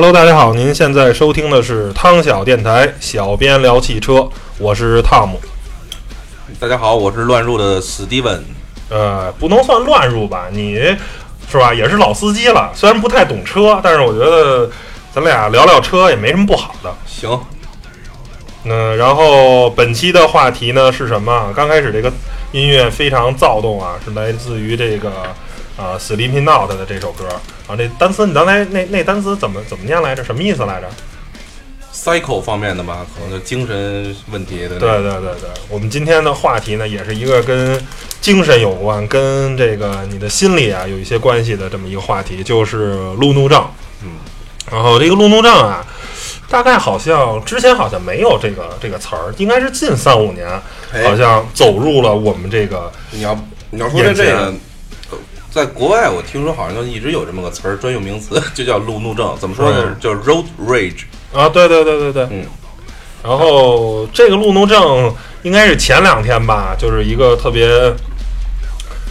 Hello，大家好，您现在收听的是汤小电台，小编聊汽车，我是汤姆。大家好，我是乱入的史蒂文。呃，不能算乱入吧，你是吧？也是老司机了，虽然不太懂车，但是我觉得咱俩聊聊车也没什么不好的。行，那然后本期的话题呢是什么？刚开始这个音乐非常躁动啊，是来自于这个啊 Sleeping Not 的这首歌啊。那单词你刚才那那单词怎么怎么念来着？什么意思来着？cycle 方面的吧，可能就精神问题的。对对对对，我们今天的话题呢，也是一个跟精神有关，跟这个你的心理啊有一些关系的这么一个话题，就是路怒症。嗯，然后这个路怒症啊，大概好像之前好像没有这个这个词儿，应该是近三五年哎好像走入了我们这个你要你要说这这个，呃在国外我听说好像就一直有这么个词儿，专用名词就叫路怒症。怎么说呢？嗯叫 road rage。啊，对对对对对，嗯。然后这个路怒症应该是前两天吧，就是一个特别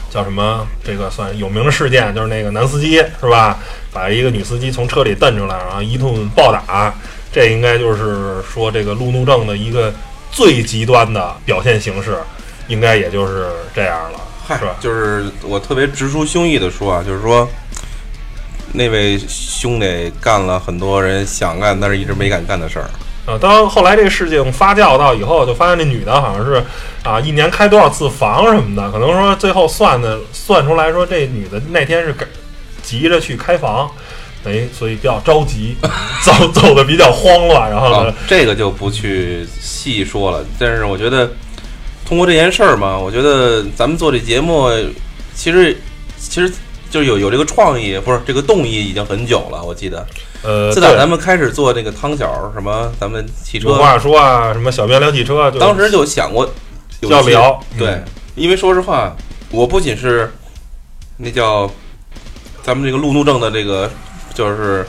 叫什么，这个算有名的事件，就是那个男司机是吧，把一个女司机从车里蹬出来，然后一顿暴打，这应该就是说这个路怒症的一个最极端的表现形式，应该也就是这样了，嗨是吧？就是我特别直抒胸臆的说啊，就是说。那位兄弟干了很多人想干但是一直没敢干的事儿，啊，当后来这个事情发酵到以后，就发现这女的好像是啊，一年开多少次房什么的，可能说最后算的算出来说，这女的那天是赶急着去开房，哎，所以比较着急，走走的比较慌乱，然后呢啊，，这个就不去细说了。但是我觉得，通过这件事儿嘛，我觉得咱们做这节目，其实其实就是有有这个创意，不是这个动意已经很久了。我记得，呃，自打咱们开始做这个汤小什么，咱们汽车，有话说啊，什么小编聊汽车，就当时就想过有一些要聊，对嗯，因为说实话，我不仅是那叫咱们这个路怒症的这个就是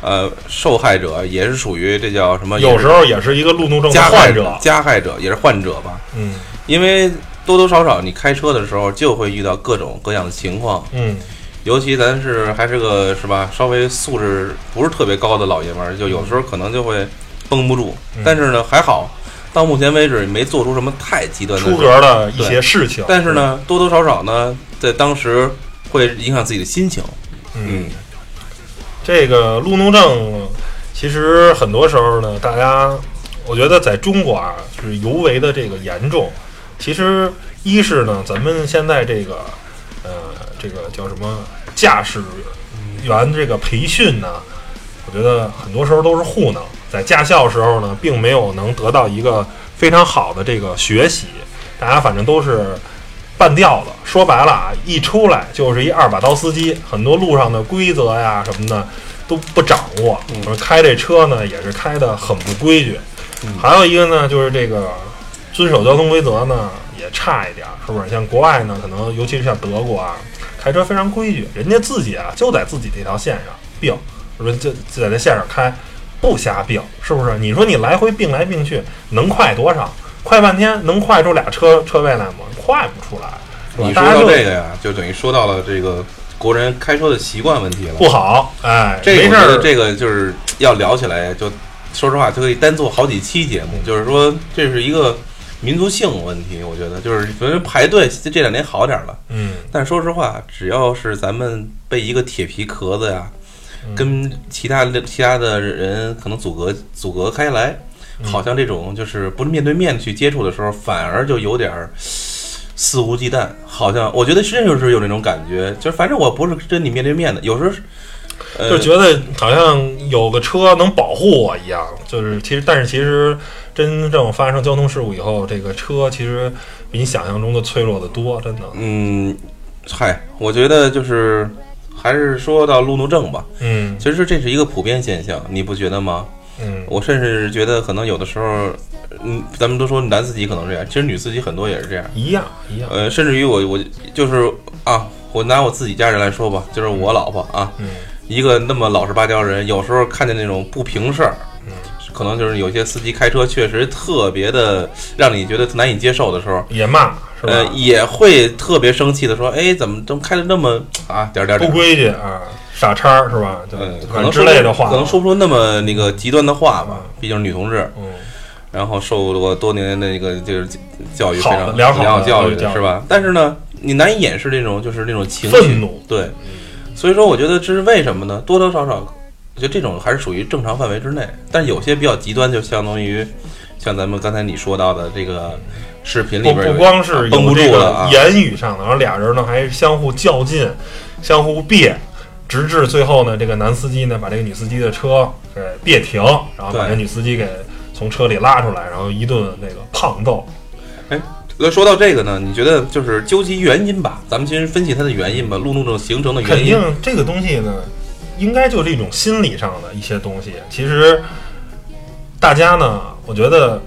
呃受害者，也是属于这叫什么？有时候也是一个路怒症加者，加害者也是患者吧。嗯因为多多少少你开车的时候就会遇到各种各样的情况，嗯，尤其咱是还是个是吧，稍微素质不是特别高的老爷们儿，就有时候可能就会绷不住。嗯但是呢，还好，到目前为止没做出什么太极端的出。格的一些事情，但是呢，多多少少呢，在当时会影响自己的心情。嗯，这个路怒症，其实很多时候呢，大家我觉得在中国啊就是尤为的这个严重。其实一是呢，咱们现在这个呃这个叫什么驾驶员这个培训呢，我觉得很多时候都是糊弄，在驾校时候呢，并没有能得到一个非常好的这个学习，大家反正都是半吊子。说白了啊，一出来就是一二把刀司机，很多路上的规则呀什么的都不掌握，嗯而开这车呢也是开的很不规矩。嗯还有一个呢，就是这个遵守交通规则呢也差一点儿，是不是？像国外呢，可能尤其是像德国啊，开车非常规矩，人家自己啊就在自己这条线上并，是不是就就在这线上开，不瞎并，是不是？你说你来回并来并去，能快多少？快半天能快出俩车车位来吗？快不出来，你说到这个呀，就等于说到了这个国人开车的习惯问题了。不好，哎，这个这个就是要聊起来，就说实话，就可以单做好几期节目。就是说，这是一个民族性问题，我觉得就是觉得排队这两年好点儿了，嗯，但说实话，只要是咱们被一个铁皮壳子呀，嗯跟其他的其他的人可能阻隔阻隔开来，嗯好像这种就是不是面对面去接触的时候，反而就有点儿肆无忌惮。好像我觉得真就是有那种感觉，就是反正我不是跟你面对面的，有时候。呃、就觉得好像有个车能保护我一样，就是其实，但是其实真正发生交通事故以后，这个车其实比你想象中的脆弱的多，真的。嗯，嗨，我觉得就是还是说到路怒症吧，嗯其实这是一个普遍现象，你不觉得吗？嗯我甚至觉得可能有的时候，嗯，咱们都说男司机可能这样，其实女司机很多也是这样。一样一样。呃，甚至于我我就是啊，我拿我自己家人来说吧，就是我老婆啊，嗯一个那么老实巴交人，有时候看见那种不平事儿，嗯可能就是有些司机开车确实特别的让你觉得难以接受的时候，也骂是吧？呃，也会特别生气的说，哎，怎么怎么开的那么啊点点不规矩啊，傻叉儿是吧？就嗯，可反正能之类的话，可能说不出那么那个极端的话吧嗯，毕竟是女同志，嗯，然后受过多年的那个就是教育非常良好教育的是吧？但是呢，你难以掩饰这种就是那种情绪，愤怒，对，所以说我觉得这是为什么呢？多多少少，我觉得这种还是属于正常范围之内，但是有些比较极端，就相当于像咱们刚才你说到的这个视频里边有不光是绷不有这个住了啊，言语上的，然后俩人呢还相互较劲，相互别，直至最后呢，这个男司机呢把这个女司机的车给别停，然后把这女司机给从车里拉出来，然后一顿那个胖揍。那说到这个呢，你觉得就是究其原因吧，咱们先分析它的原因吧，路怒症形成的原因肯定。这个东西呢，应该就是一种心理上的一些东西。其实大家呢，我觉得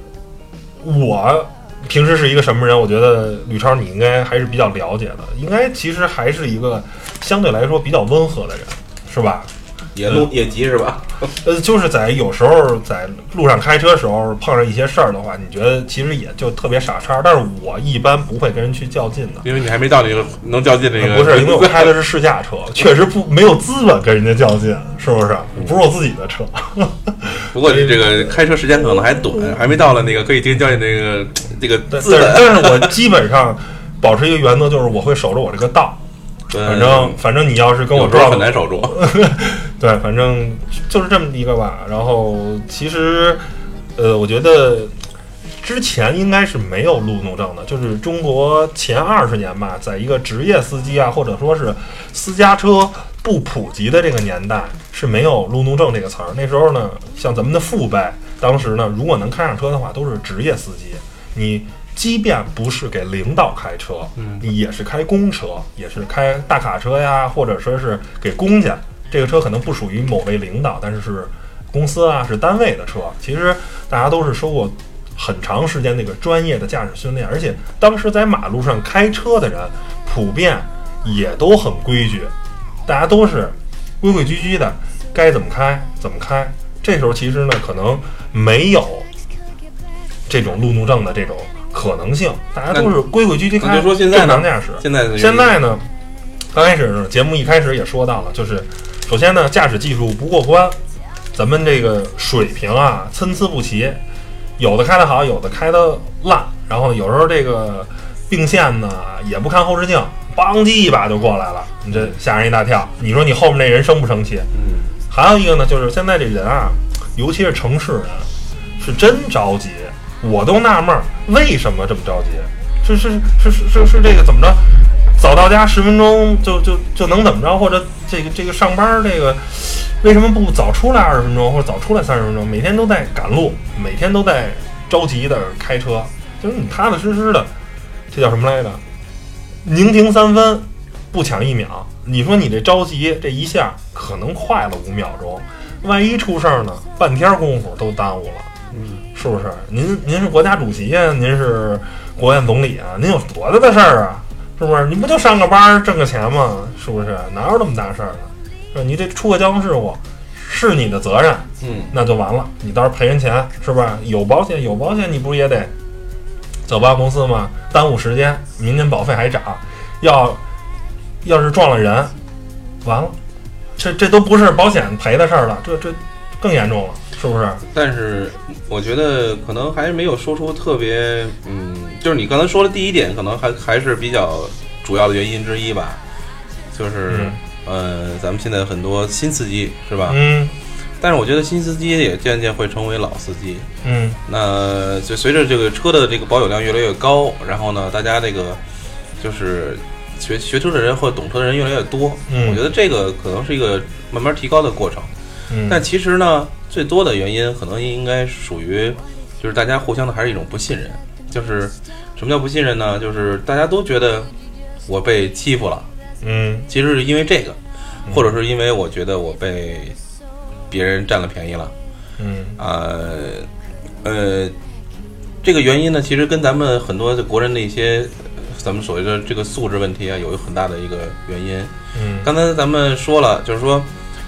我平时是一个什么人？我觉得吕超你应该还是比较了解的，应该其实还是一个相对来说比较温和的人，是吧？也怒也急是吧？呃，就是在有时候在路上开车的时候碰上一些事儿的话，你觉得其实也就特别傻叉。但是我一般不会跟人去较劲的。因为你还没到那个能较劲这个，不是，因为我开的是试驾车，确实不没有资本跟人家较劲，是不是？不是我自己的车。不过你这个开车时间可能还短，还没到了那个可以进行较劲那个这个但资本。但是我基本上保持一个原则，就是我会守着我这个道。反正反正你要是跟我撞很难守住。对，反正就是这么一个吧。然后其实，呃，我觉得之前应该是没有路怒症的，就是中国前二十年吧，在一个职业司机啊，或者说是私家车不普及的这个年代，是没有路怒症这个词儿。那时候呢，像咱们的父辈，当时呢，如果能开上车的话，都是职业司机。你即便不是给领导开车，嗯你也是开公车，也是开大卡车呀，或者说是给公家。这个车可能不属于某位领导，但是是公司啊，是单位的车。其实大家都是受过很长时间那个专业的驾驶训练，而且当时在马路上开车的人普遍也都很规矩，大家都是规规矩矩的，该怎么开怎么开。这时候其实呢，可能没有这种路怒症的这种可能性，大家都是规规矩矩开，那就说现在正常驾驶。现在现在呢，刚开始，节目一开始也说到了，就是首先呢，驾驶技术不过关，咱们这个水平啊参差不齐，有的开得好，有的开得烂，然后有时候这个并线呢也不看后视镜，邦叽一把就过来了，你这吓人一大跳。你说你后面那人生不生气？嗯，还有一个呢，就是现在这人啊，尤其是城市人，是真着急。我都纳闷，为什么这么着急？是是是是是是这个怎么着？早到家十分钟就就就能怎么着？或者这个这个上班儿这个为什么不早出来二十分钟，或者早出来三十分钟？每天都在赶路，每天都在着急的开车，就是你踏踏实实的，这叫什么来着？宁停三分，不抢一秒。你说你这着急这一下可能快了五秒钟，万一出事儿呢，半天功夫都耽误了。嗯，是不是？您您是国家主席呀、您是国务院总理啊，您有多大的事儿啊？是不是？你不就上个班儿挣个钱吗？是不是？哪有那么大事儿呢？你这出个交通事故是你的责任，嗯，那就完了，你到时候赔人钱是不是？有保险有保险，你不是也得走保险公司吗？耽误时间，明年保费还涨，要要是撞了人，完了，这这都不是保险赔的事儿了，这这更严重了，是不是？但是我觉得可能还是没有说出特别，嗯，就是你刚才说的第一点，可能还还是比较主要的原因之一吧，就是、呃，咱们现在很多新司机是吧？嗯但是我觉得新司机也渐渐会成为老司机。嗯那就随着这个车的这个保有量越来越高，然后呢，大家这个就是学学车的人或者懂车的人越来越多，嗯我觉得这个可能是一个慢慢提高的过程。嗯，但其实呢，最多的原因可能应该属于，就是大家互相的还是一种不信任。就是什么叫不信任呢？就是大家都觉得我被欺负了，嗯其实是因为这个，或者是因为我觉得我被别人占了便宜了。嗯呃呃，这个原因呢，其实跟咱们很多的国人的一些呃咱们所谓的这个素质问题啊，有很大的一个原因。嗯刚才咱们说了，就是说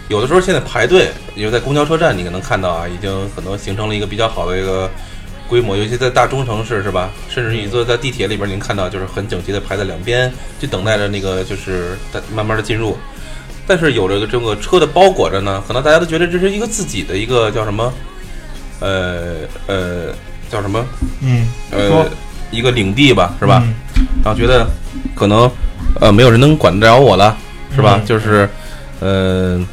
有的时候现在排队，因为在公交车站，你可能看到啊，已经很多形成了一个比较好的一个规模，尤其在大中城市是吧？甚至你坐在地铁里边，您看到就是很整齐的排在两边，就等待着那个就是慢慢的进入。但是有这个这个车的包裹着呢，可能大家都觉得这是一个自己的一个叫什么，呃呃叫什么？嗯，呃，一个领地吧，是吧？嗯然后觉得可能呃没有人能管得了我了，是吧？嗯就是呃，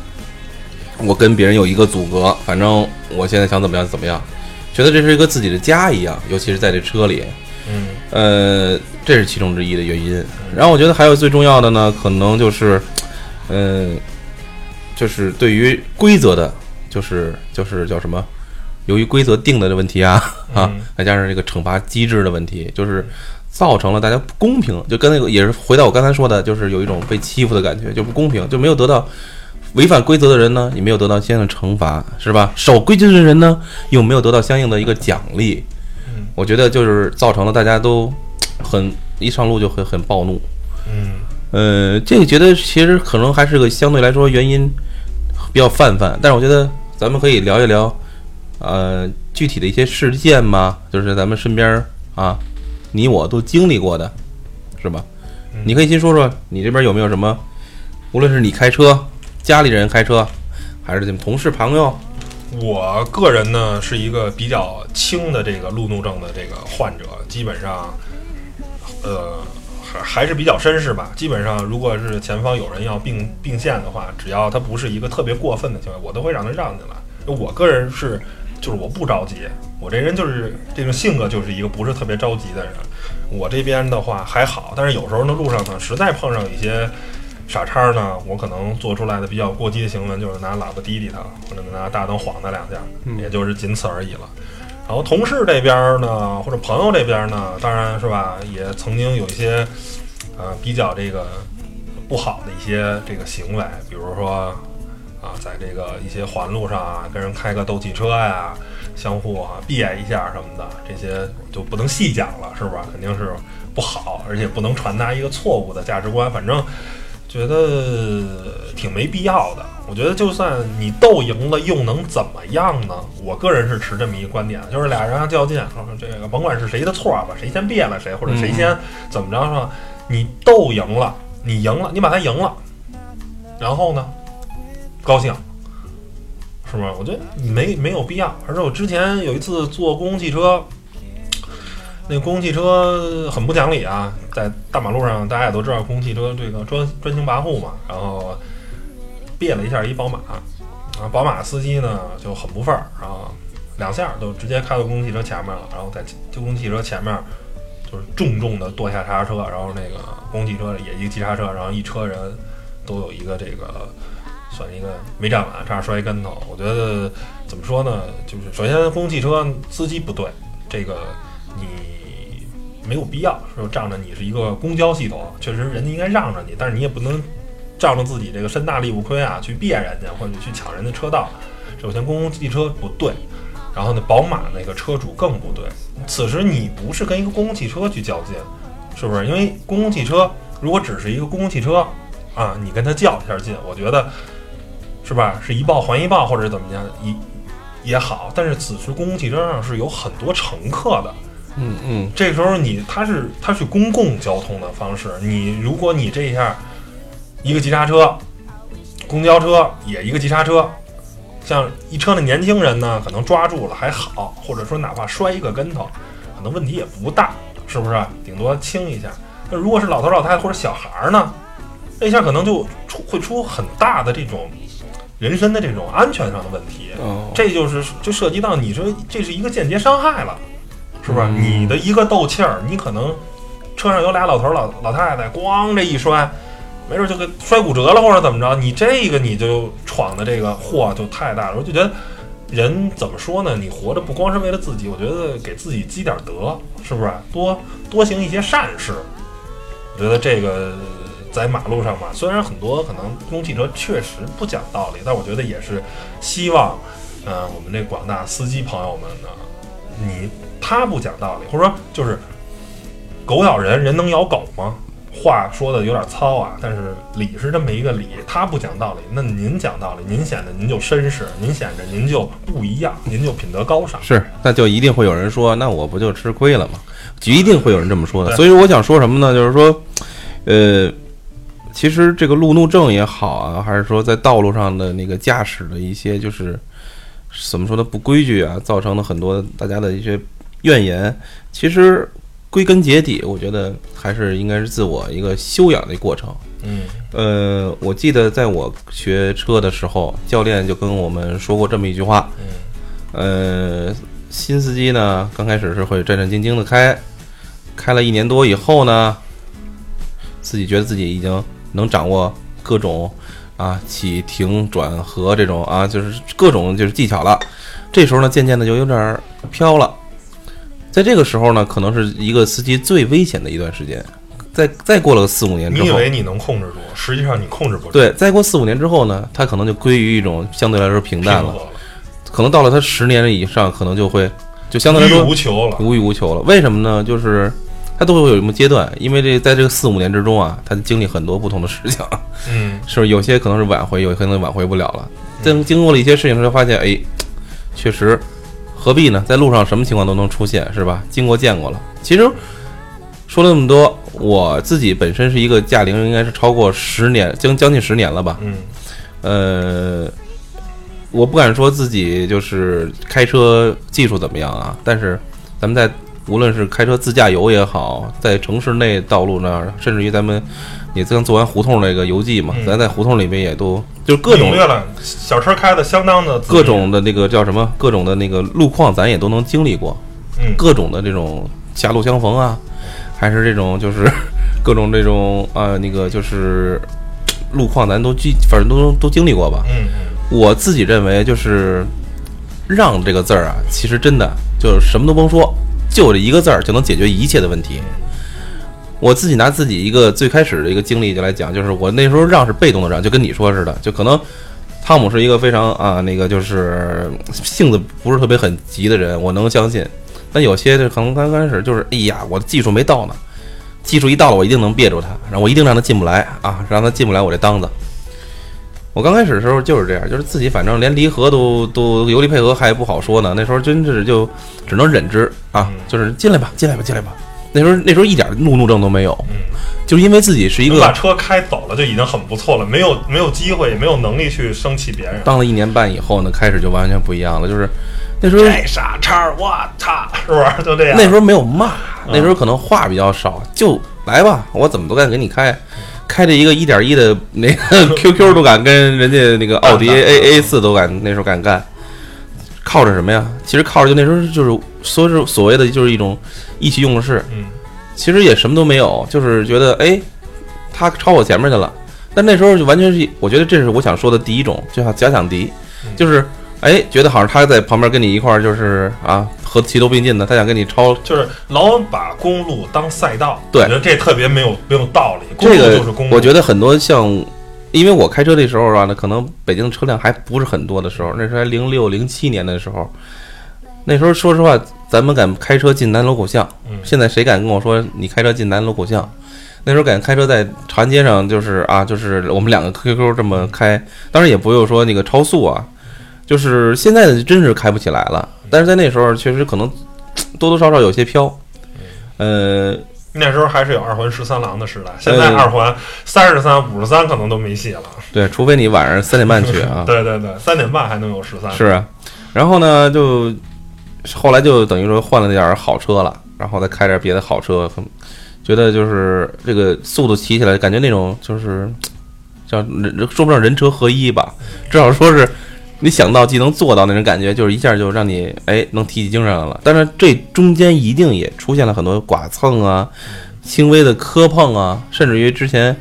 我跟别人有一个阻隔，反正我现在想怎么样怎么样，觉得这是一个自己的家一样，尤其是在这车里，嗯呃，这是其中之一的原因。然后我觉得还有最重要的呢，可能就是，嗯、就是对于规则的，就是就是叫什么？由于规则定的的问题啊啊嗯，再加上这个惩罚机制的问题，就是造成了大家不公平。就跟那个也是回到我刚才说的，就是有一种被欺负的感觉，就不公平，就没有得到违反规则的人呢，也没有得到相应的惩罚，是吧？守规矩的人呢，又没有得到相应的一个奖励。嗯我觉得就是造成了大家都很一上路就会很暴怒。嗯呃，这个觉得其实可能还是个相对来说原因比较泛泛，但是我觉得咱们可以聊一聊，呃，具体的一些事件嘛，就是咱们身边啊，你我都经历过的，是吧？嗯你可以先说说你这边有没有什么，无论是你开车，家里人开车，还是你们同事朋友，我个人呢是一个比较轻的这个路怒症的这个患者，基本上，呃，还还是比较绅士吧。基本上，如果是前方有人要并并线的话，只要他不是一个特别过分的行为，我都会让他让进来。我个人是，就是我不着急，我这人就是这种性格，就是一个不是特别着急的人。我这边的话还好，但是有时候呢，路上呢实在碰上一些傻叉呢，我可能做出来的比较过激的行为就是拿喇叭滴滴他，或者拿大灯晃他两下，也就是仅此而已了。然后同事这边呢，或者朋友这边呢，当然是吧，也曾经有一些呃比较这个不好的一些这个行为，比如说啊，在这个一些环路上啊，跟人开个斗气车呀，相互啊别一下什么的，这些就不能细讲了，是吧？肯定是不好，而且不能传达一个错误的价值观，反正觉得挺没必要的。我觉得就算你斗赢了，又能怎么样呢？我个人是持这么一个观点，就是俩人啊较劲，说这个甭管是谁的错吧，谁先别了谁，或者谁先怎么着是吧？你斗赢了，你赢了，你把他赢了，然后呢，高兴，是吧？我觉得没没有必要。而且我之前有一次坐公共汽车，那公共汽车很不讲理啊，在大马路上，大家也都知道公共汽车这个专专行跋扈嘛，然后别了一下一宝马，然后宝马司机呢就很不忿儿，然后两下就直接开到公共汽车前面了，然后在公共汽车前面就是重重的跺下刹车，然后那个公共汽车也一急刹车，然后一车人都有一个这个算一个没站稳，差点摔一跟头。我觉得怎么说呢？就是首先公共汽车司机不对，这个你没有必要说仗着你是一个公交系统，确实人家应该让着你，但是你也不能仗着自己这个身大力不亏啊，去别人家或者去抢人家车道。首先公共汽车不对，然后呢，宝马那个车主更不对。此时你不是跟一个公共汽车去较劲，是不是？因为公共汽车如果只是一个公共汽车啊，你跟他较一下劲，我觉得是吧？是一报还一报，或者怎么样，也也好。但是此时公共汽车上是有很多乘客的，嗯嗯，这时候你它是它是公共交通的方式，你如果你这一下一个急刹车，公交车也一个急刹车，像一车的年轻人呢，可能抓住了还好，或者说哪怕摔一个跟头，可能问题也不大，是不是？顶多轻一下。那如果是老头老太太或者小孩儿呢，那一下可能就出会出很大的这种人身的这种安全上的问题。哦，这就是就涉及到你说这是一个间接伤害了，是不是你的一个斗气儿，你可能车上有俩老头儿老老太太，咣这一摔，没准就给摔骨折了或者怎么着，你这个你就闯的这个祸就太大了。我就觉得人怎么说呢？你活着不光是为了自己，我觉得给自己积点德，是不是？多多行一些善事。我觉得这个在马路上嘛，虽然很多可能公共汽车确实不讲道理，但我觉得也是希望，呃，我们这广大司机朋友们呢，你他不讲道理，或者说就是狗咬人，人能咬狗吗？话说的有点糙啊，但是理是这么一个理，他不讲道理，那您讲道理，您显得您就绅士，您显得您就不一样，您就品德高尚。是，那就一定会有人说，那我不就吃亏了吗？就一定会有人这么说的。所以我想说什么呢？就是说，呃，其实这个路怒症也好啊，还是说在道路上的那个驾驶的一些就是怎么说呢不规矩啊，造成了很多大家的一些怨言。其实归根结底，我觉得还是应该是自我一个修养的过程。嗯呃，我记得在我学车的时候，教练就跟我们说过这么一句话，嗯呃，新司机呢，刚开始是会战战兢兢的开，开了一年多以后呢，自己觉得自己已经能掌握各种啊起停转合这种啊，就是各种就是技巧了。这时候呢，渐渐的就有点飘了。在这个时候呢，可能是一个司机最危险的一段时间。再再过了个四五年之后，你以为你能控制住，实际上你控制不住，对，再过四五年之后呢，他可能就归于一种相对来说平平淡了。了，可能到了他十年以上，可能就会就相对来无欲说无求了。无欲无求了。为什么呢？就是他都会有什么阶段，因为这在这个四五年之中啊，他经历很多不同的事情，嗯是不 是有些可能是挽回，有些可能挽回不了了。经经过了一些事情之后，发现哎，确实何必呢？在路上什么情况都能出现，是吧？经过见过了。其实说了那么多，我自己本身是一个驾龄应该是超过十年，将将近十年了吧。嗯呃，我不敢说自己就是开车技术怎么样啊，但是咱们在无论是开车自驾游也好，在城市内道路那儿，甚至于咱们也刚做完胡同那个游记嘛，嗯咱在胡同里面也都就是各种领略了，小车开的相当的各种的那个叫什么，各种的那个路况，咱也都能经历过，嗯各种的这种狭路相逢啊，还是这种就是 各种这种啊、那个就是路况，咱都经反正都都经历过吧。嗯嗯我自己认为，就是“让”这个字儿啊，其实真的就是什么都甭说，就这一个字儿就能解决一切的问题。我自己拿自己一个最开始的一个经历就来讲，就是我那时候让是被动的让，就跟你说似的，就可能汤姆是一个非常啊那个就是性子不是特别很急的人，我能相信。但有些就可能刚开始就是，哎呀，我的技术没到呢，技术一到了，我一定能别住他，然后我一定让他进不来啊，让他进不来我这当子。我刚开始的时候就是这样，就是自己反正连离合都都油离配合还不好说呢，那时候真是就只能忍之啊嗯，就是进来吧，进来吧，进来吧。那时候那时候一点怒怒症都没有，嗯，就是因为自己是一个把车开走了就已经很不错了，没有没有机会，也没有能力去生气别人。当了一年半以后呢，开始就完全不一样了，就是那时候这傻叉，我操，是不是？就这样？那时候没有骂，那时候可能话比较少，就来吧，我怎么都敢给你开，开着一个一点一的那个 QQ 都敢跟人家那个奥迪 A A 四都敢那时候敢干，靠着什么呀？其实靠着就那时候就是说是所谓的就是一种意气用事，嗯。其实也什么都没有，就是觉得哎，他超我前面去了。但那时候就完全是，我觉得这是我想说的第一种，就像假想敌，嗯。就是哎，觉得好像他在旁边跟你一块儿就是啊和齐头并进的，他想跟你超就是老把公路当赛道，对。我觉得这特别没有没有道理。公路这个就是公路，我觉得很多像，因为我开车的时候啊，那可能北京的车辆还不是很多的时候，那时候还零六零七年的时候，那时候说实话，咱们敢开车进南锣鼓巷，嗯现在谁敢跟我说你开车进南锣鼓巷？那时候敢开车在长安街上，就是啊，就是我们两个 QQ 这么开，当然也不用说那个超速啊，就是现在的真是开不起来了。但是在那时候确实可能多多少少有些飘，呃，那时候还是有二环十三郎的时代，现在呃二环三十三、五十三可能都没戏了。对，除非你晚上三点半去啊，对对对，三点半还能有十三。是啊，然后呢，就后来就等于说换了点儿好车了，然后再开点别的好车，很觉得就是这个速度骑起来，感觉那种就是叫人说不上人车合一吧，至少说是你想到即能做到那种感觉，就是一下就让你哎能提起精神来了。但是这中间一定也出现了很多剐蹭啊、轻微的磕碰啊，甚至于之前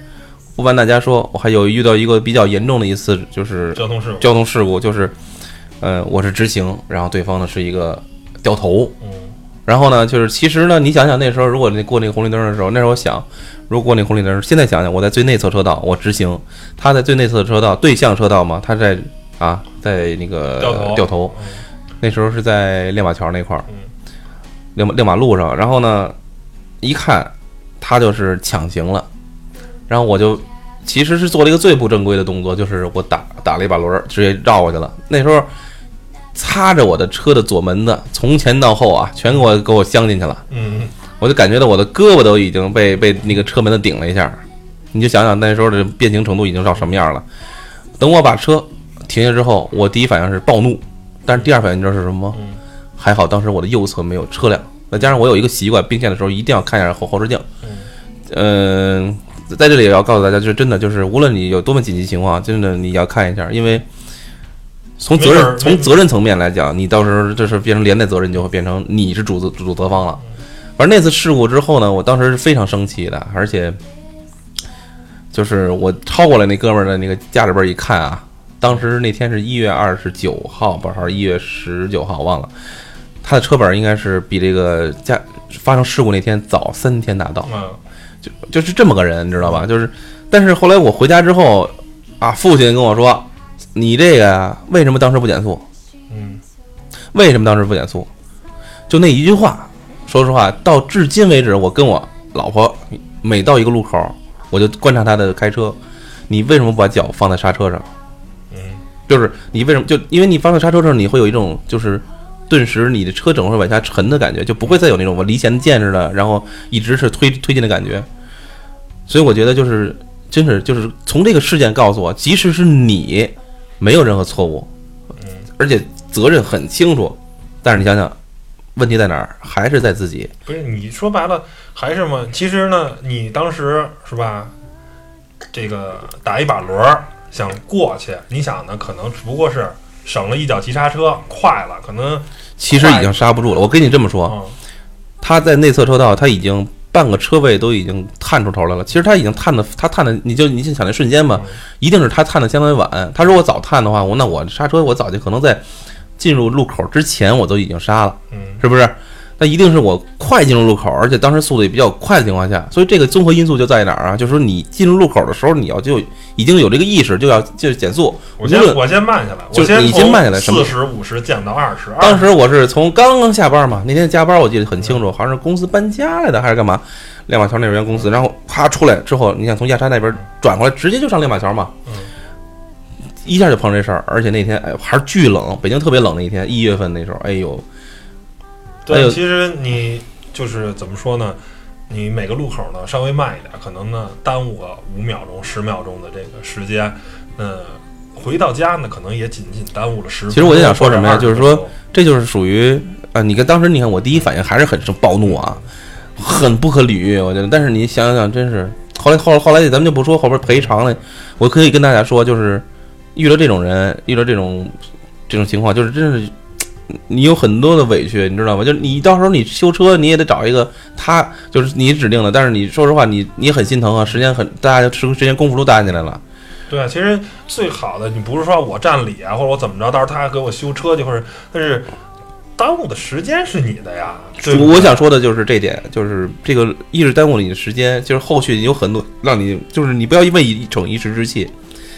不瞒大家说，我还有遇到一个比较严重的一次，就是交通事故。交通事故就是，呃，我是直行，然后对方呢是一个掉头，嗯然后呢，就是其实呢，你想想那时候，如果你过那个红绿灯的时候，那时候我想，如果过那红绿灯，现在想想，我在最内侧车道，我直行，他在最内侧车道对向车道嘛，他在啊，在那个掉头那时候是在亮马桥那块儿嗯，亮马路上，然后呢，一看他就是抢行了，然后我就其实是做了一个最不正规的动作，就是我打打了一把轮儿，直接绕过去了。那时候擦着我的车的左门子，从前到后啊，全给我给我镶进去了。嗯，我就感觉到我的胳膊都已经被被那个车门子顶了一下，你就想想那时候的变形程度已经到什么样了。等我把车停下之后，我第一反应是暴怒，但是第二反应你知道是什么还好当时我的右侧没有车辆，再加上我有一个习惯，并线的时候一定要看一下后后视镜。嗯、在这里也要告诉大家，就是真的，就是无论你有多么紧急情况，真的你要看一下，因为从责任从责任层面来讲，你到时候这是变成连带责任，就会变成你是主责主责方了。反正那次事故之后呢，我当时是非常生气的，而且就是我超过了那哥们儿的那个驾驶本儿一看啊，当时那天是一月二十九号吧，还是一月十九号，忘了。他的车本儿应该是比这个驾发生事故那天早三天拿到，嗯就就是这么个人，你知道吧？就是，但是后来我回家之后，啊，父亲跟我说，你这个呀为什么当时不减速？嗯为什么当时不减速？就那一句话，说实话，到至今为止，我跟我老婆每到一个路口，我就观察她的开车，你为什么不把脚放在刹车上？嗯就是你为什么就因为你放在刹车上，你会有一种就是顿时你的车整个会往下沉的感觉，就不会再有那种我离弦箭似的，然后一直是推 推进的感觉。所以我觉得就是真是就是从这个事件告诉我，即使是你没有任何错误，嗯而且责任很清楚，但是你想想，问题在哪儿？还是在自己。不是你说白了还是嘛？其实呢，你当时是吧？这个打一把轮儿想过去，你想呢，可能只不过是省了一脚急刹车，快了，可能其实已经刹不住了。我跟你这么说，嗯他在内侧车道，他已经半个车位都已经探出头来了。其实他已经探的，他探的，你就你就想那瞬间吧，一定是他探的相当于晚。他如果早探的话，我那我刹车我早就可能在进入路口之前我都已经刹了，嗯是不是？那一定是我快进入路口，而且当时速度也比较快的情况下，所以这个综合因素就在哪儿啊？就是说你进入路口的时候，你要就已经有这个意识，就要就减速。我先我先慢下来，就我先你先慢下来四十五十降到二十。当时我是从刚刚下班嘛，那天加班我记得很清楚，好像是公司搬家来的还是干嘛，亮马桥那边公司，然后啪出来之后，你想从亚沙那边转过来，直接就上亮马桥嘛，嗯一下就碰这事儿，而且那天哎还是巨冷，北京特别冷那一天，一月份那时候，哎呦，哎对，其实你就是怎么说呢？你每个路口呢稍微慢一点，可能呢耽误个五秒钟、十秒钟的这个时间，嗯，回到家呢可能也仅仅耽误了十。其实我就想说什么呀就是说说，这就是属于啊，你看当时你看我第一反应还是很是暴怒啊，很不可理喻，我觉得。但是你想想，真是后来后来后来咱们就不说后边赔偿了，我可以跟大家说，就是遇到这种人，遇到这种这种情况，就是真是你有很多的委屈，你知道吗？就是你到时候你修车，你也得找一个他，就是你指定的，但是你说实话，你你很心疼啊，时间很大家时时间功夫都搭进来了。对啊，其实最好的你不是说我占理啊，或者我怎么着，到时候他还给我修车去，或者但是耽误的时间是你的呀。对对我想说的就是这点，就是这个一是耽误了你的时间，就是后续有很多让你就是你不要因为一逞一时之气，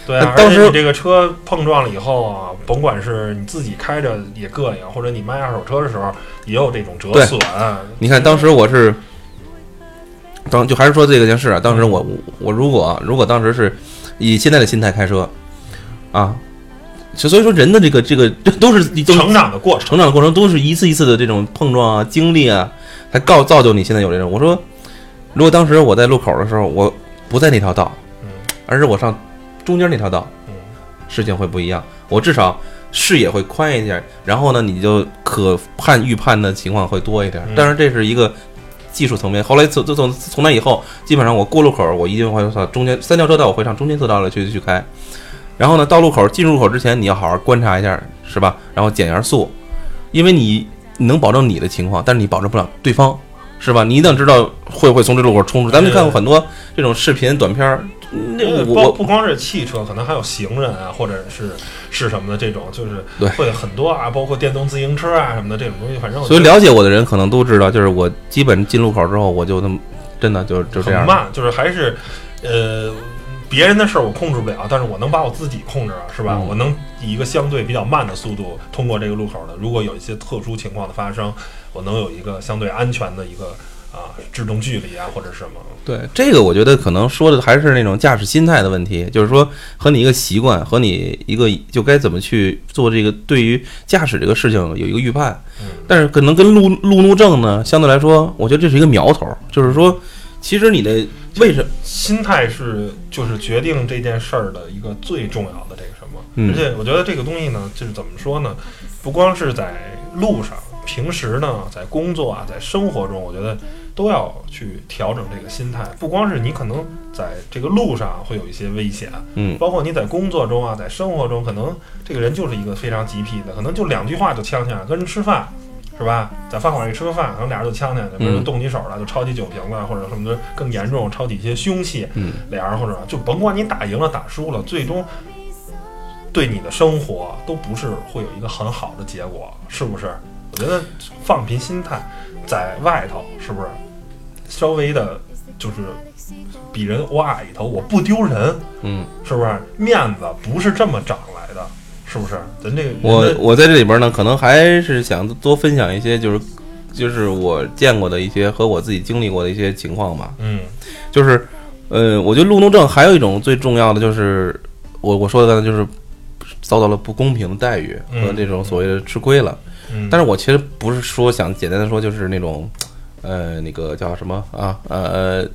对啊，当时而且你这个车碰撞了以后啊，甭管是你自己开着也膈应，或者你卖二手车的时候也有这种折损。你看当时我是，当就还是说这个件事啊，当时我我如果啊如果当时是以现在的心态开车啊，就所以说人的这个这个这 都是都成长的过程，成长的过程都是一次一次的这种碰撞啊、经历啊，才告造就你现在有这种。我说，如果当时我在路口的时候，我不在那条道，嗯而是我上中间那条道，嗯事情会不一样。我至少视野会宽一点，然后呢，你就可判预判的情况会多一点嗯。当然，这是一个技术层面。后来从从从从那以后，基本上我过路口，我一定会上中间三条车道，我会上中间车道来去去开。然后呢，到路口进入路口之前，你要好好观察一下，是吧？然后减一下速，因为你你能保证你的情况，但是你保证不了对方，是吧？你一定知道会不会从这路口冲出。咱们看过很多这种视频短片儿，那呃我我不不光是汽车，可能还有行人啊，或者是是什么的这种，就是会很多啊，包括电动自行车啊什么的这种东西，反正所以了解我的人可能都知道，就是我基本进路口之后，我就那么真的就就这样很。慢，就是还是呃。别人的事儿我控制不了，但是我能把我自己控制了，是吧？嗯我能以一个相对比较慢的速度通过这个路口的。如果有一些特殊情况的发生，我能有一个相对安全的一个啊，制动距离啊，或者什么。对这个，我觉得可能说的还是那种驾驶心态的问题，就是说和你一个习惯，和你一个就该怎么去做这个，对于驾驶这个事情有一个预判。但是可能跟路路怒症呢，相对来说，我觉得这是一个苗头，就是说，其实你的为什么心态是就是决定这件事儿的一个最重要的这个什么？嗯而且我觉得这个东西呢，就是怎么说呢？不光是在路上，平时呢，在工作啊，在生活中，我觉得都要去调整这个心态。不光是你可能在这个路上会有一些危险，嗯包括你在工作中啊，在生活中，可能这个人就是一个非常急脾的，可能就两句话就呛呛，跟人吃饭。是吧？在饭馆里吃个饭，可能俩人就呛呛，比如嗯动起手来就抄起酒瓶子，或者什么的更严重，抄起一些凶器，嗯俩人或者就甭管你打赢了打输了，最终对你的生活都不是会有一个很好的结果，是不是？我觉得放平心态，在外头是不是稍微的，就是比人我矮一头，我不丢人，嗯，是不是？面子不是这么长来的，是不是？咱这个我我在这里边呢，可能还是想多分享一些，就是就是我见过的一些和我自己经历过的一些情况吧。嗯就是，呃，我觉得路怒症还有一种最重要的就是，我我说的刚才就是遭到了不公平的待遇和嗯这种所谓的吃亏了。嗯，但是我其实不是说想简单的说就是那种，呃，那个叫什么啊呃。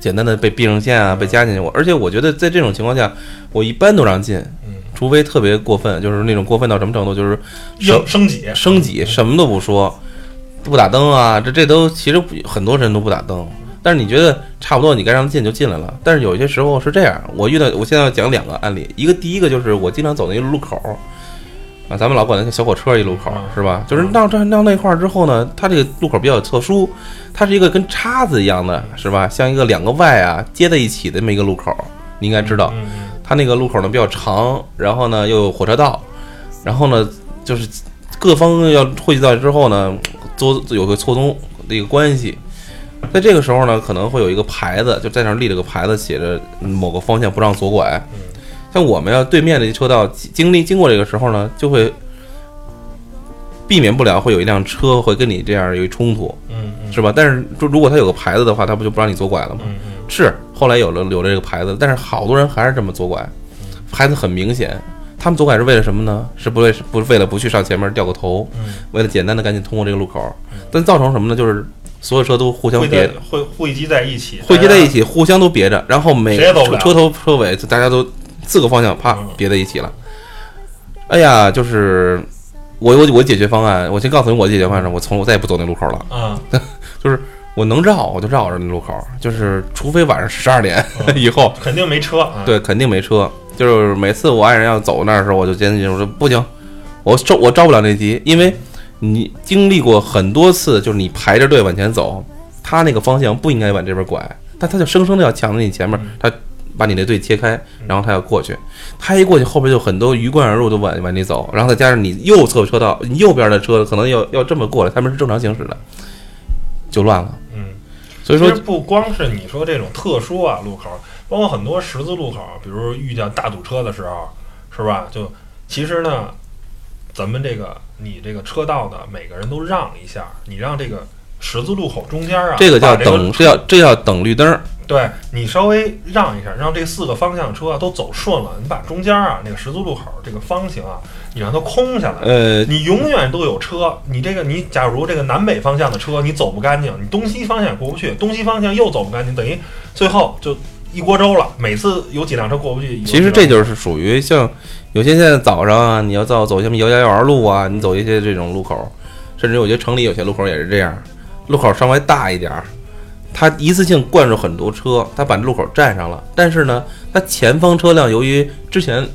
简单的被避让线啊，被加进去我，而且我觉得在这种情况下，我一般都让进，嗯除非特别过分，就是那种过分到什么程度，就是升升级升级，什么都不说，不打灯啊，这这都其实很多人都不打灯。但是你觉得差不多，你该让他进就进来了。但是有些时候是这样，我遇到我现在要讲两个案例，一个第一个就是我经常走那个路口啊，咱们老管那小火车一路口嗯是吧？就是到这到那块儿之后呢，它这个路口比较特殊，它是一个跟叉子一样的，是吧？像一个两个 Y 啊接在一起的这么一个路口，你应该知道。它那个路口呢比较长，然后呢又有火车道，然后呢就是各方要汇集到之后呢，都有个错综的一个关系。在这个时候呢，可能会有一个牌子，就在那儿立了个牌子，写着某个方向不让左拐。像我们要对面的车道经历经过这个时候呢，就会避免不了会有一辆车会跟你这样有一冲突，嗯嗯是吧？但是就如果它有个牌子的话，它不就不让你左拐了吗？嗯嗯是后来有了有了这个牌子，但是好多人还是这么左拐，牌子很明显。他们左拐是为了什么呢？是不为不是为了不去上前面掉个头，嗯，为了简单的赶紧通过这个路口，但造成什么呢？就是所有车都互相别会汇汇集在一起，汇集在一起，互相都别着，然后每车头车尾大家都四个方向啪嗯别在一起了。哎呀，就是我我我解决方案，我先告诉你我的解决方案，我从我再也不走那路口了。嗯，就是，我能绕我就绕着那路口，就是除非晚上十二点嗯 以后，肯定没车啊，对，肯定没车。就是每次我爱人要走那儿的时候，我就坚决我说不行，我招我招不了那急，因为你经历过很多次，就是你排着队往前走，他那个方向不应该往这边拐，但他就生生的要抢在你前面，他把你那队切开，然后他要过去，他一过去后边就很多鱼贯而入都往往你走，然后再加上你右侧车道，你右边的车可能要要这么过来，他们是正常行驶的，就乱了。嗯。所以说不光是你说这种特殊啊路口，包括很多十字路口，比如遇见大堵车的时候，是吧？就其实呢，咱们这个你这个车道呢，每个人都让一下，你让这个十字路口中间啊，这个叫等，这叫这叫等绿灯儿。对你稍微让一下，让这四个方向车都走顺了，你把中间啊那个十字路口这个方形啊，你让它空下来。呃，你永远都有车，你这个你假如这个南北方向的车你走不干净，你东西方向也过不去，东西方向又走不干净，等于最后就一锅粥了。每次有几辆车过不去，其实这就是属于像有些现在早上啊，你要走走什么姚家园路啊，你走一些这种路口，甚至有些城里有些路口也是这样，路口稍微大一点儿，它一次性灌入很多车，它把路口占上了，但是呢，它前方车辆由于之前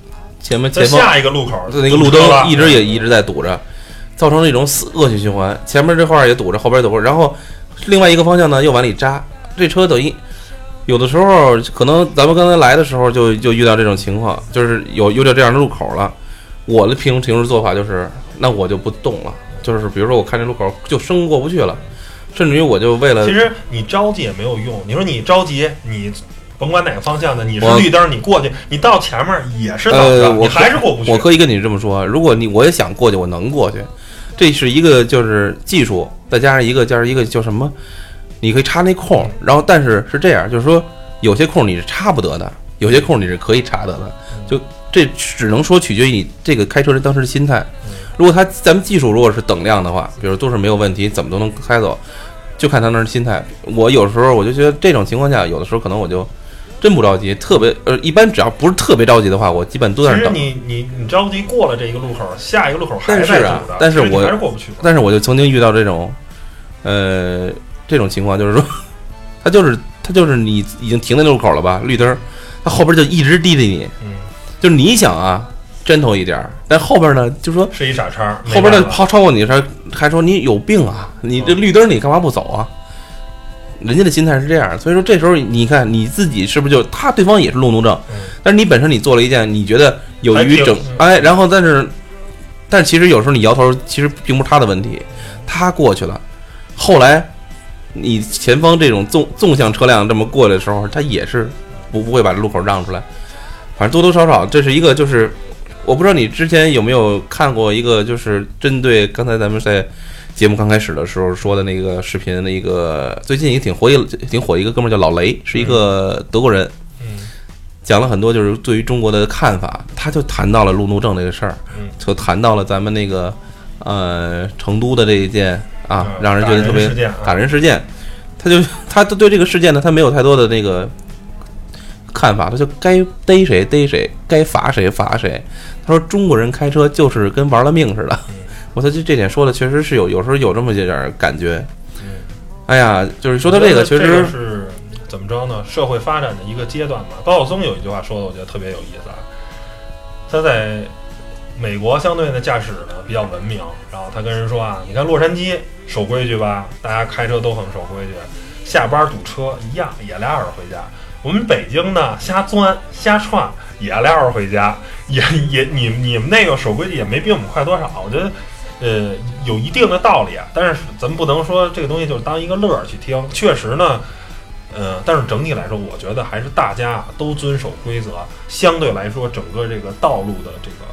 前面前方下一个路口的那个路灯一直也一直在堵着，造成了一种死恶性循环，前面这块儿也堵着，后边也堵着，然后另外一个方向呢又往里扎，这车等于有的时候可能咱们刚才来的时候就就遇到这种情况，就是有有点这样的路口了。我的平平时做法就是，那我就不动了，就是比如说我看这路口就生过不去了，甚至于我就为了其实你着急也没有用。你说你着急，你甭管哪个方向的，你是绿灯，你过去，你到前面也是怎么呃，着，你还是过不去。我可以跟你这么说，如果你我也想过去，我能过去，这是一个就是技术，再加上一个加上一个叫什么？你可以插那空，然后但是是这样，就是说有些空你是插不得的，有些空你是可以插得的，就这只能说取决于你这个开车人当时的心态。如果他咱们技术如果是等量的话，比如都是没有问题，怎么都能开走，就看他那儿心态。我有时候我就觉得这种情况下，有的时候可能我就真不着急，特别呃，一般只要不是特别着急的话，我基本都在那儿等。其实你你你着急过了这一个路口，下一个路口还但是啊在堵着，但是我还是过不去。但是我就曾经遇到这种，呃，这种情况，就是说，他就是他就是你已经停在路口了吧，绿灯儿，他后边就一直滴滴你，嗯，就是你想啊，gentle 一点儿，但后边呢，就说是一傻叉，后边的超超过你的时候，还说你有病啊，你这绿灯你干嘛不走啊？人家的心态是这样，所以说这时候你看你自己是不是就他对方也是路怒症，嗯但是你本身你做了一件你觉得有益于整哎，然后但是但其实有时候你摇头，其实并不是他的问题，他过去了，后来你前方这种纵纵向车辆这么过来的时候，他也是不不会把路口让出来，反正多多少少这是一个就是我不知道你之前有没有看过一个就是针对刚才咱们在。节目刚开始的时候说的那个视频，那个最近也挺火一挺火一个哥们儿叫老雷，是一个德国人，嗯。讲了很多就是对于中国的看法，他就谈到了路怒症这个事儿，嗯。就谈到了咱们那个呃成都的这一件啊，嗯让人觉得特别打人事件，他就他对这个事件呢，他没有太多的那个看法，他就该逮谁逮谁，该罚谁罚谁。他说中国人开车就是跟玩了命似的。嗯 我操，这这点说的确实是有，有时候有这么一点感觉。嗯，哎呀，就是说到这个，确实个是怎么着呢？社会发展的一个阶段吧。高晓松有一句话说的，我觉得特别有意思啊。他在美国相对的驾驶呢比较文明，然后他跟人说啊，你看洛杉矶守规矩吧，大家开车都很守规矩，下班堵车一样也俩小时回家。我们北京呢，瞎钻瞎串也撂着回家，也 也你你们那个守规矩也没比我们快多少，我觉得。呃，有一定的道理啊，但是咱们不能说这个东西就是当一个乐儿去听。确实呢，呃，但是整体来说，我觉得还是大家啊都遵守规则，相对来说，整个这个道路的这个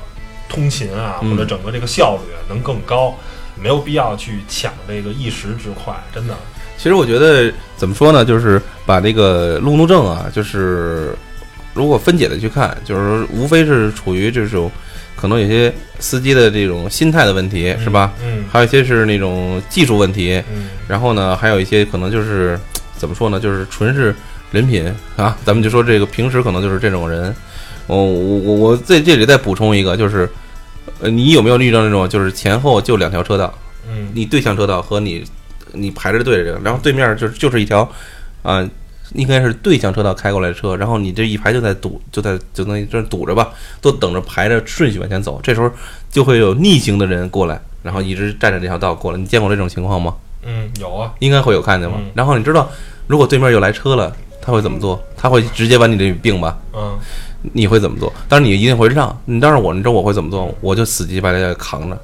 通勤啊，嗯或者整个这个效率能更高，没有必要去抢这个一时之快，真的。其实我觉得怎么说呢，就是把这个路怒症啊，就是如果分解的去看，就是说无非是处于这种可能有些司机的这种心态的问题，是吧？嗯还有一些是那种技术问题，嗯然后呢，还有一些可能就是怎么说呢，就是纯是人品啊。咱们就说这个平时可能就是这种人。我我我我在这里再补充一个，就是呃，你有没有遇到那种就是前后就两条车道？嗯你对向车道和你你排着队着，然后对面就是就是一条啊、应该是对向车道开过来的车，然后你这一排就在堵，就在就等于这堵着吧，都等着排着顺序往前走。这时候就会有逆行的人过来，然后一直占着这条道过来。你见过这种情况吗？嗯，有啊，应该会有看见吧嗯。然后你知道，如果对面又来车了，他会怎么做？他会直接把你这并吧？嗯你会怎么做？但是你一定会让。你当然我，你知道我会怎么做？我就死鸡巴的扛着。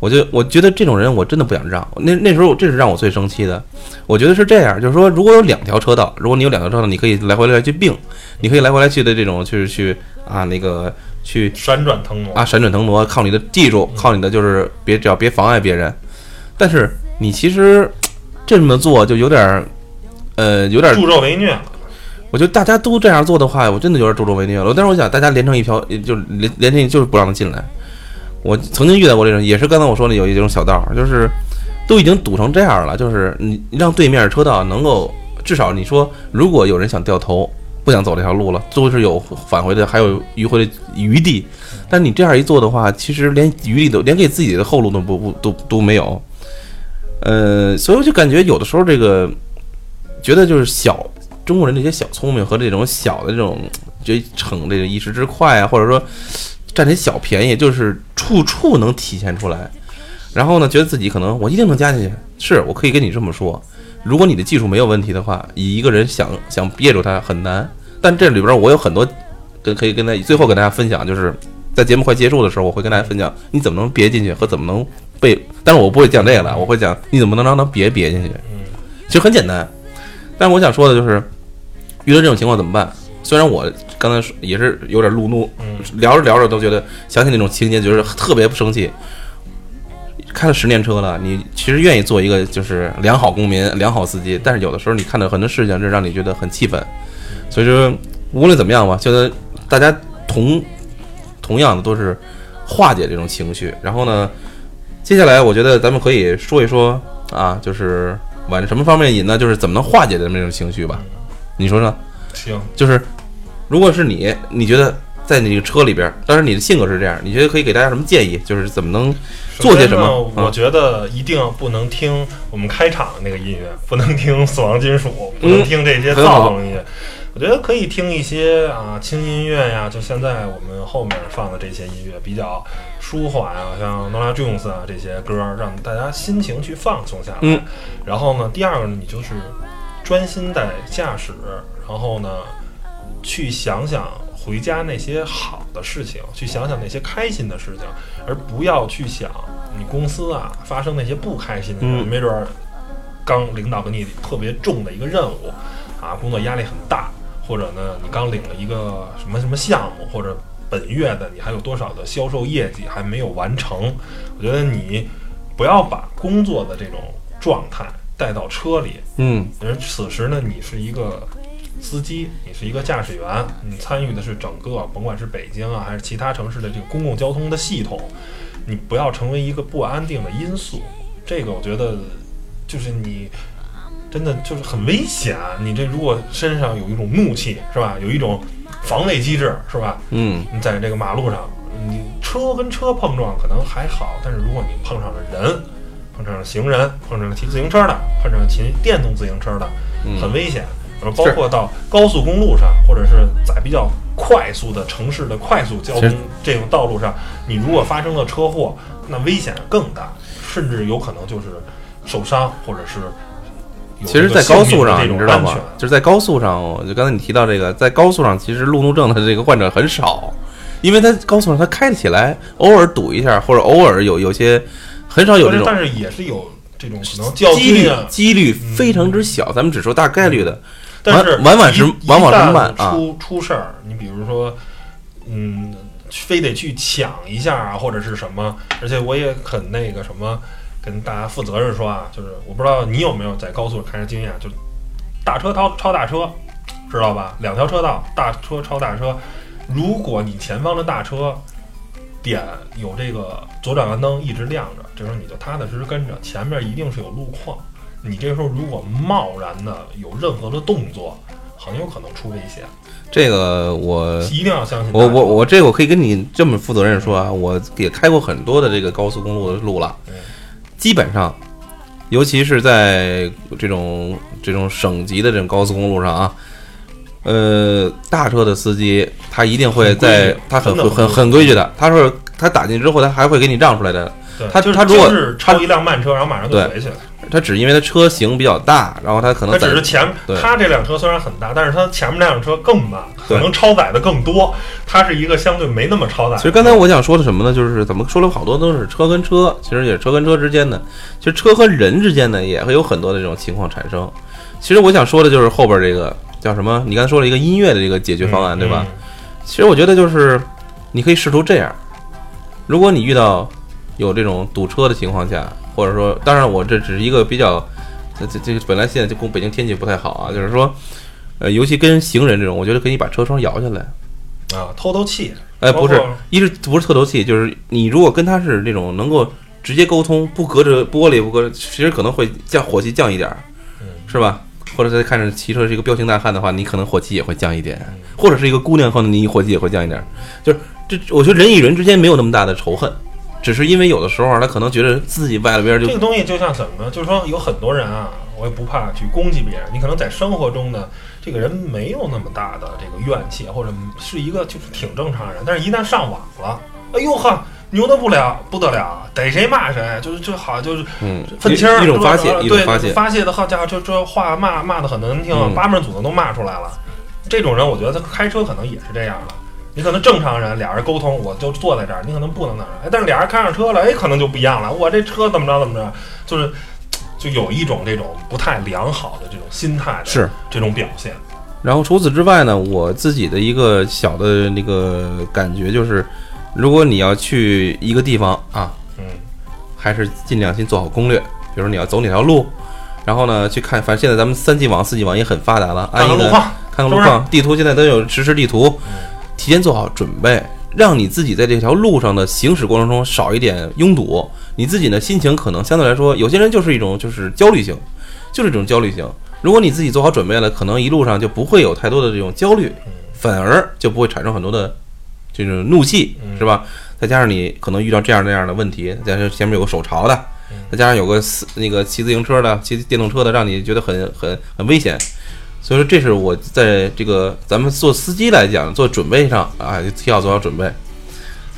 嗯我就我觉得这种人我真的不想让。那那时候这是让我最生气的。我觉得是这样，就是说，如果有两条车道，如果你有两条车道，你可以来回来去并，你可以来回来去的这种，就是去啊那个去闪转腾挪啊，闪转腾挪，靠你的技术，靠你的就是别只要别妨碍别人。但是你其实这么做就有点儿，呃，有点，助纣为虐。我觉得大家都这样做的话，我真的有点助纣为虐了。但是我想大家连成一条，就是连连成就是不让他进来。我曾经遇到过这种，也是刚才我说的有一种小道，就是都已经堵成这样了，就是你让对面车道能够至少你说，如果有人想掉头，不想走这条路了，都是有返回的，还有迂回的余地。但你这样一做的话，其实连余地都连给自己的后路都不不都都没有。呃，所以我就感觉有的时候这个觉得就是小中国人这些小聪明和这种小的这种就逞这个一时之快啊，或者说占点小便宜，就是处处能体现出来。然后呢，觉得自己可能我一定能加进去，是我可以跟你这么说。如果你的技术没有问题的话，以一个人想想憋住他很难。但这里边我有很多跟可以跟大家最后跟大家分享，就是在节目快结束的时候，我会跟大家分享你怎么能憋进去和怎么能被。但是我不会讲这个了，我会讲你怎么能让他别憋进去。嗯其实很简单，但是我想说的就是，遇到这种情况怎么办？虽然我刚才说也是有点路怒，聊着聊着都觉得想起那种情节，就是特别不生气。开了十年车了，你其实愿意做一个就是良好公民、良好司机，但是有的时候你看到很多事情，这让你觉得很气愤。所以说，无论怎么样吧，觉得大家同同样的都是化解这种情绪。然后呢，接下来我觉得咱们可以说一说啊，就是往什么方面引呢？就是怎么能化解这么一种情绪吧？你说呢？行，就是如果是你，你觉得在你这个车里边，当然你的性格是这样，你觉得可以给大家什么建议？就是怎么能做些什么我觉得一定不能听我们开场的那个音乐，不能听死亡金属，不能听这些很好躁动音乐。我觉得可以听一些啊轻音乐呀，就现在我们后面放的这些音乐比较舒缓啊，像 Nora Jones 啊这些歌，让大家心情去放松下来。嗯然后呢，第二个呢，你就是专心在驾驶，然后呢，去想想回家那些好的事情，去想想那些开心的事情，而不要去想你公司啊发生那些不开心的事，嗯。没准儿刚领导给你特别重的一个任务啊，工作压力很大，或者呢你刚领了一个什么什么项目，或者本月的你还有多少的销售业绩还没有完成，我觉得你不要把工作的这种状态带到车里，嗯。而此时呢，你是一个司机，你是一个驾驶员，你参与的是整个，甭管是北京啊，还是其他城市的这个公共交通的系统，你不要成为一个不安定的因素。这个我觉得就是你真的就是很危险。你这如果身上有一种怒气，是吧？有一种防卫机制，是吧？嗯你在这个马路上，你车跟车碰撞可能还好，但是如果你碰上了人，碰上了行人，碰上了骑自行车的，碰上了骑电动自行车的，嗯很危险。然后包括到高速公路上，或者是在比较快速的城市的快速交通这种道路上，你如果发生了车祸，那危险更大，甚至有可能就是受伤，或者是其实，在高速上，你知道吗？就是在高速上，就刚才你提到这个，在高速上，其实路怒症的这个患者很少，因为他高速上他开得起来，偶尔堵一下，或者偶尔有有些很少有这种但是也是有这种可能较几率几率非常之小，咱们只说大概率的。但是往往是一往往是慢啊出出事儿，你比如说，嗯，非得去抢一下啊，或者是什么，而且我也很那个什么，跟大家负责任说啊，就是我不知道你有没有在高速上开车经验，就大车超超大车，知道吧？两条车道，大车超大车，如果你前方的大车点有这个左转弯灯一直亮着，这时候你就踏踏实实跟着，前面一定是有路况。你这时候如果贸然的有任何的动作，很有可能出危险，这个我一定要相信我。我我这个我可以跟你这么负责任说啊，我也开过很多的这个高速公路的路了嗯，基本上，尤其是在这种这种省级的这种高速公路上啊，呃，大车的司机他一定会在他很很很很规矩的，他说他打进之后他还会给你让出来的，他就是他如果是超一辆慢车，然后马上就回去。他只因为它车型比较大，然后它可能它只是前它这辆车虽然很大，但是它前面那辆车更慢，可能超载的更多。它是一个相对没那么超载的。其实刚才我想说的什么呢？就是怎么说了好多都是车跟车，其实也是车跟车之间的，其实车和人之间呢也会有很多的这种情况产生。其实我想说的就是后边这个叫什么？你刚才说了一个音乐的这个解决方案，对吧？？其实我觉得就是你可以试图这样：如果你遇到有这种堵车的情况下，或者说，当然我这只是一个比较，这这这个本来现在就跟北京天气不太好啊，就是说，呃，尤其跟行人这种，我觉得可以把车窗摇下来。嗯啊，透透气。哎，不是，一是不是透透气，就是你如果跟他是那种能够直接沟通，不隔着玻璃，不隔着，其实可能会降火气降一点是吧？或者再看着骑车是一个彪形大汉的话，你可能火气也会降一点；嗯或者是一个姑娘，可能你火气也会降一点儿。就是这，我觉得人与人之间没有那么大的仇恨，只是因为有的时候啊他可能觉得自己外边就这个东西就像怎么呢？就是说有很多人啊，我也不怕去攻击别人。你可能在生活中呢，这个人没有那么大的这个怨气，或者是一个就是挺正常的人，但是一旦上网了，哎呦呵，牛的不了不得了，逮谁骂谁，就是就好就是嗯愤青儿一种发泄，对发泄。发泄的好家伙，这这话骂骂的很难听，嗯八门祖宗都骂出来了。这种人，我觉得他开车可能也是这样的。你可能正常人俩人沟通，我就坐在这儿，你可能不能那样。哎，但是俩人开上车了，哎，可能就不一样了。我这车怎么着怎么着，就是就有一种这种不太良好的这种心态的是这种表现。然后除此之外呢，我自己的一个小的那个感觉就是，如果你要去一个地方啊，嗯还是尽量先做好攻略，比如说你要走哪条路，然后呢去看，反正现在咱们三 G 网、四 G 网也很发达了，按一个看看路况，看看路况，地图现在都有实时地图，提前做好准备，让你自己在这条路上的行驶过程中少一点拥堵，你自己呢心情可能相对来说，有些人就是一种就是焦虑型，就是这种焦虑型。如果你自己做好准备了，可能一路上就不会有太多的这种焦虑，反而就不会产生很多的这种怒气，是吧？再加上你可能遇到这样那样的问题，再加上前面有个手潮的，再加上有个那个骑自行车的、骑电动车的，让你觉得很很很危险。所以说，这是我在这个咱们做司机来讲做准备上啊，要做好准备。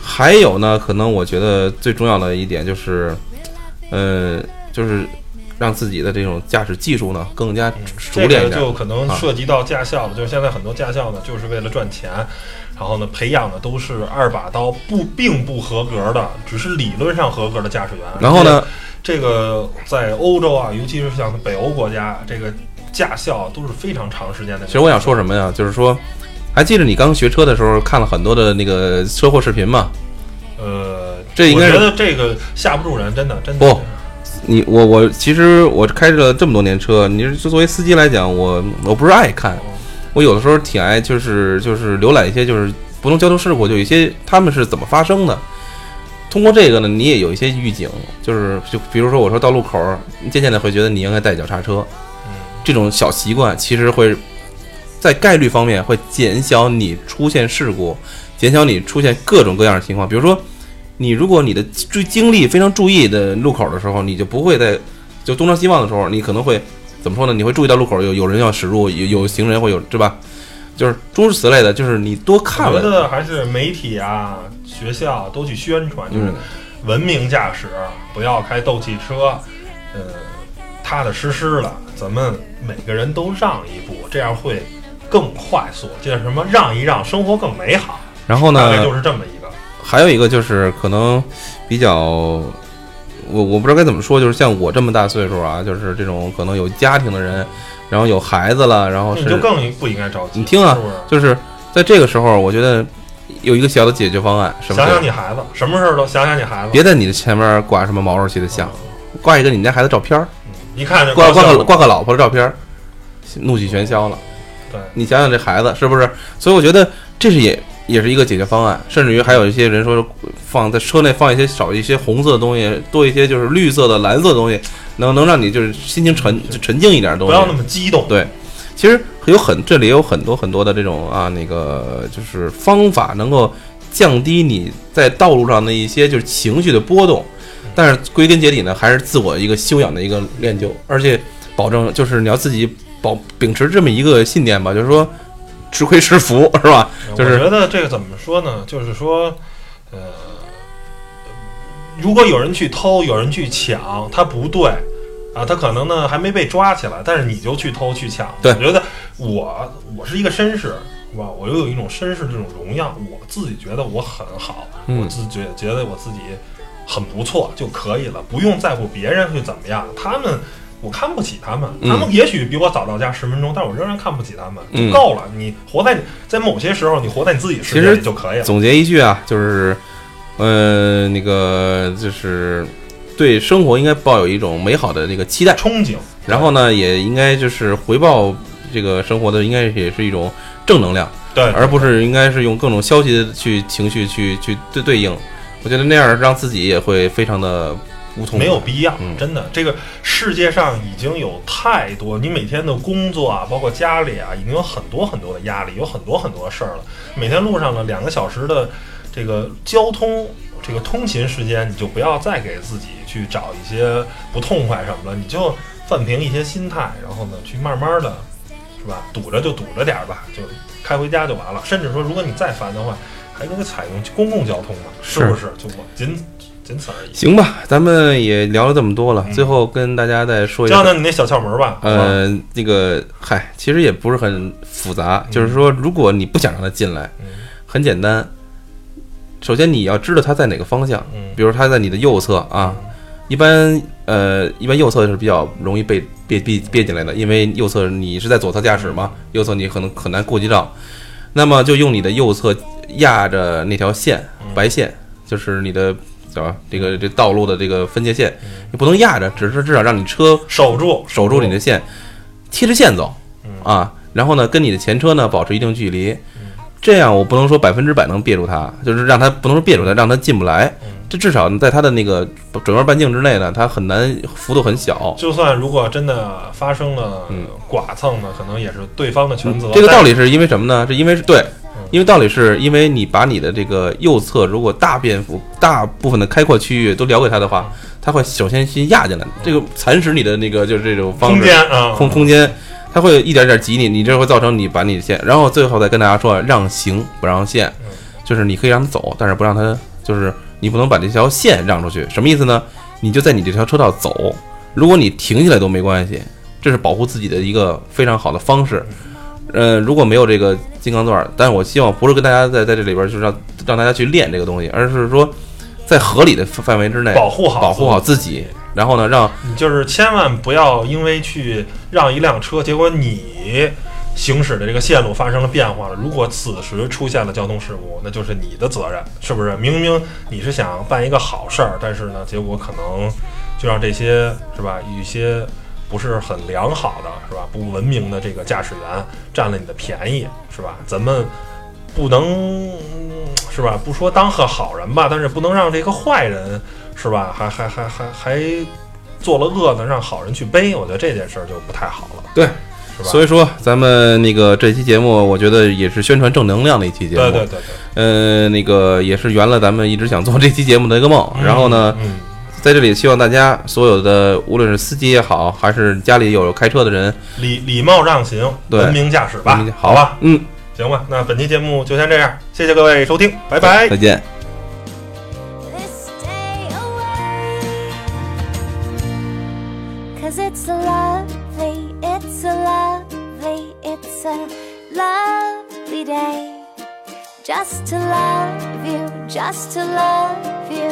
还有呢，可能我觉得最重要的一点就是，呃，就是让自己的这种驾驶技术呢更加熟练一点。就可能啊涉及到驾校了，就是现在很多驾校呢，就是为了赚钱，然后呢，培养的都是二把刀不并不合格的，只是理论上合格的驾驶员。然后呢，这个在欧洲啊，尤其是像北欧国家，这个驾校都是非常长时间的。其实我想说什么呀？就是说，还记得你刚学车的时候看了很多的那个车祸视频吗？呃，这应该是我觉得这个吓不住人，真的，真的。不你我我其实我开了这么多年车，你是作为司机来讲，我我不是爱看，我有的时候挺爱就是就是浏览一些就是不同交通事故，就有一些他们是怎么发生的。通过这个呢，你也有一些预警，就是就比如说我说到路口渐渐的会觉得你应该带脚刹车，嗯这种小习惯其实会在概率方面会减小你出现事故，减小你出现各种各样的情况。比如说，你如果你的注精力非常注意的路口的时候，你就不会在就东张西望的时候，你可能会怎么说呢？你会注意到路口有有人要驶入，有有行人会有，对吧？就是诸如此类的，就是你多看我觉，得还是媒体啊、学校都去宣传，就是，文明驾驶，不要开斗气车，呃，踏踏实实的，咱们每个人都让一步，这样会更快速。这叫什么让一让，生活更美好。然后呢，大概就是这么一个。还有一个就是可能比较，我我不知道该怎么说，就是像我这么大岁数啊，就是这种可能有家庭的人，然后有孩子了，然后你就更不应该着急。你听啊是是？就是在这个时候，我觉得有一个小的解决方案，什么想？想你孩子，什么事儿都想想你孩子。别在你的前面挂什么毛主席的像，挂一个你们家孩子照片儿，一看就挂挂个挂个老婆的照片儿，怒气全消了。对，你想想这孩子是不是？所以我觉得这是也也是一个解决方案，甚至于还有一些人说放在车内放一些少一些红色的东西，多一些就是绿色的、蓝色的东西，能能让你就是心情沉就沉静一点的东西。不要那么激动。对其实有很这里有很多很多的这种啊那个就是方法，能够降低你在道路上的一些就是情绪的波动。但是归根结底呢，还是自我一个修养的一个练就，而且保证就是你要自己保秉持这么一个信念吧，就是说吃亏是福，是吧？就是我觉得这个怎么说呢？就是说，呃，如果有人去偷，有人去抢，他不对啊，他可能呢还没被抓起来，但是你就去偷去抢。对我觉得我我是一个绅士，是吧？我又有一种绅士这种荣耀，我自己觉得我很好，嗯我自觉觉得我自己很不错就可以了，不用在乎别人会怎么样。他们。我看不起他们，嗯他们也许比我早到家十分钟，但我仍然看不起他们，嗯就够了。你活在在某些时候，你活在你自己世界其实里就可以了。总结一句啊，就是呃那个就是对生活应该抱有一种美好的那个期待。憧憬，然后呢，也应该就是回报这个生活的，应该也是一种正能量，对，而不是应该是用各种消极的去情绪去去对对应。我觉得那样让自己也会非常的无痛。没有必要。嗯真的，这个世界上已经有太多，你每天的工作啊，包括家里啊，已经有很多很多的压力，有很多很多事儿了。每天路上呢，两个小时的这个交通。这个通勤时间，你就不要再给自己去找一些不痛快什么了，你就放平一些心态，然后呢，去慢慢的，是吧？堵着就堵着点儿吧，就开回家就完了。甚至说，如果你再烦的话，还可以采用公共交通嘛，是是不是？就我仅仅此而已。行吧，咱们也聊了这么多了，嗯最后跟大家再说一下。教教你那小窍门吧。呃，那个嗨，其实也不是很复杂，就是说，如果你不想让他进来，嗯很简单。首先你要知道它在哪个方向，嗯比如它在你的右侧啊，一般呃，一般右侧是比较容易被别别别进来的，因为右侧你是在左侧驾驶嘛，右侧你可能很难顾及到。那么就用你的右侧压着那条线，嗯。白线，就是你的对吧？这个这道路的这个分界线，你不能压着，只是至少让你车守住。守住你的线，贴着线走。啊。然后呢，跟你的前车呢保持一定距离，这样我不能说百分之百能别住它，就是让它不能说别住它，让它进不来。这至少在它的那个整个半径之内呢，它很难幅度很小。就算如果真的发生了剐蹭呢，可能也是对方的全责。这个道理是因为什么呢？是因为是对，因为道理是因为你把你的这个右侧如果大便幅大部分的开阔区域都留给他的话，他会首先先压进来，这个蚕食你的那个就是这种方式空间啊空空间。他会一点点挤你，你这会造成你把你的线，然后最后再跟大家说让行不让线，就是你可以让他走，但是不让他，就是你不能把这条线让出去。什么意思呢？你就在你这条车道走，如果你停下来都没关系，这是保护自己的一个非常好的方式。呃，如果没有这个金刚钻，但是我希望不是跟大家在在这里边就是让让大家去练这个东西，而是说在合理的范围之内保护好保护好自己。然后呢，让你就是千万不要因为去让一辆车，结果你行驶的这个线路发生了变化了。如果此时出现了交通事故，那就是你的责任，是不是？明明你是想办一个好事儿，但是呢，结果可能就让这些是吧，一些不是很良好的是吧，不文明的这个驾驶员占了你的便宜，是吧？咱们不能是吧？不说当个好人吧，但是不能让这个坏人。是吧？还还还还还做了恶呢，让好人去背，我觉得这件事儿就不太好了。对，是吧？所以说，咱们那个这期节目，我觉得也是宣传正能量的一期节目。对对对对。呃，那个也是圆了咱们一直想做这期节目的一个梦。然后呢，在这里希望大家所有的，无论是司机也好，还是家里有开车的人，礼礼貌让行，文明驾驶吧。好吧，嗯，行吧。那本期节目就先这样，谢谢各位收听，拜拜，再见。Cause it's a lovely, It's a lovely, it's a lovely day. Just to love you, just to love you,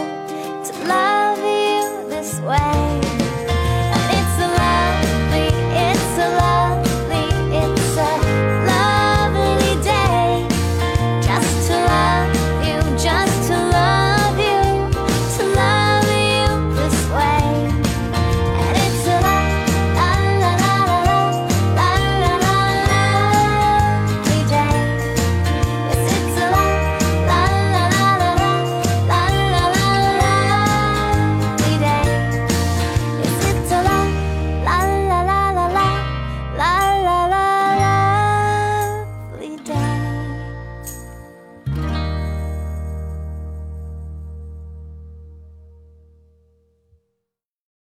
to love you this way.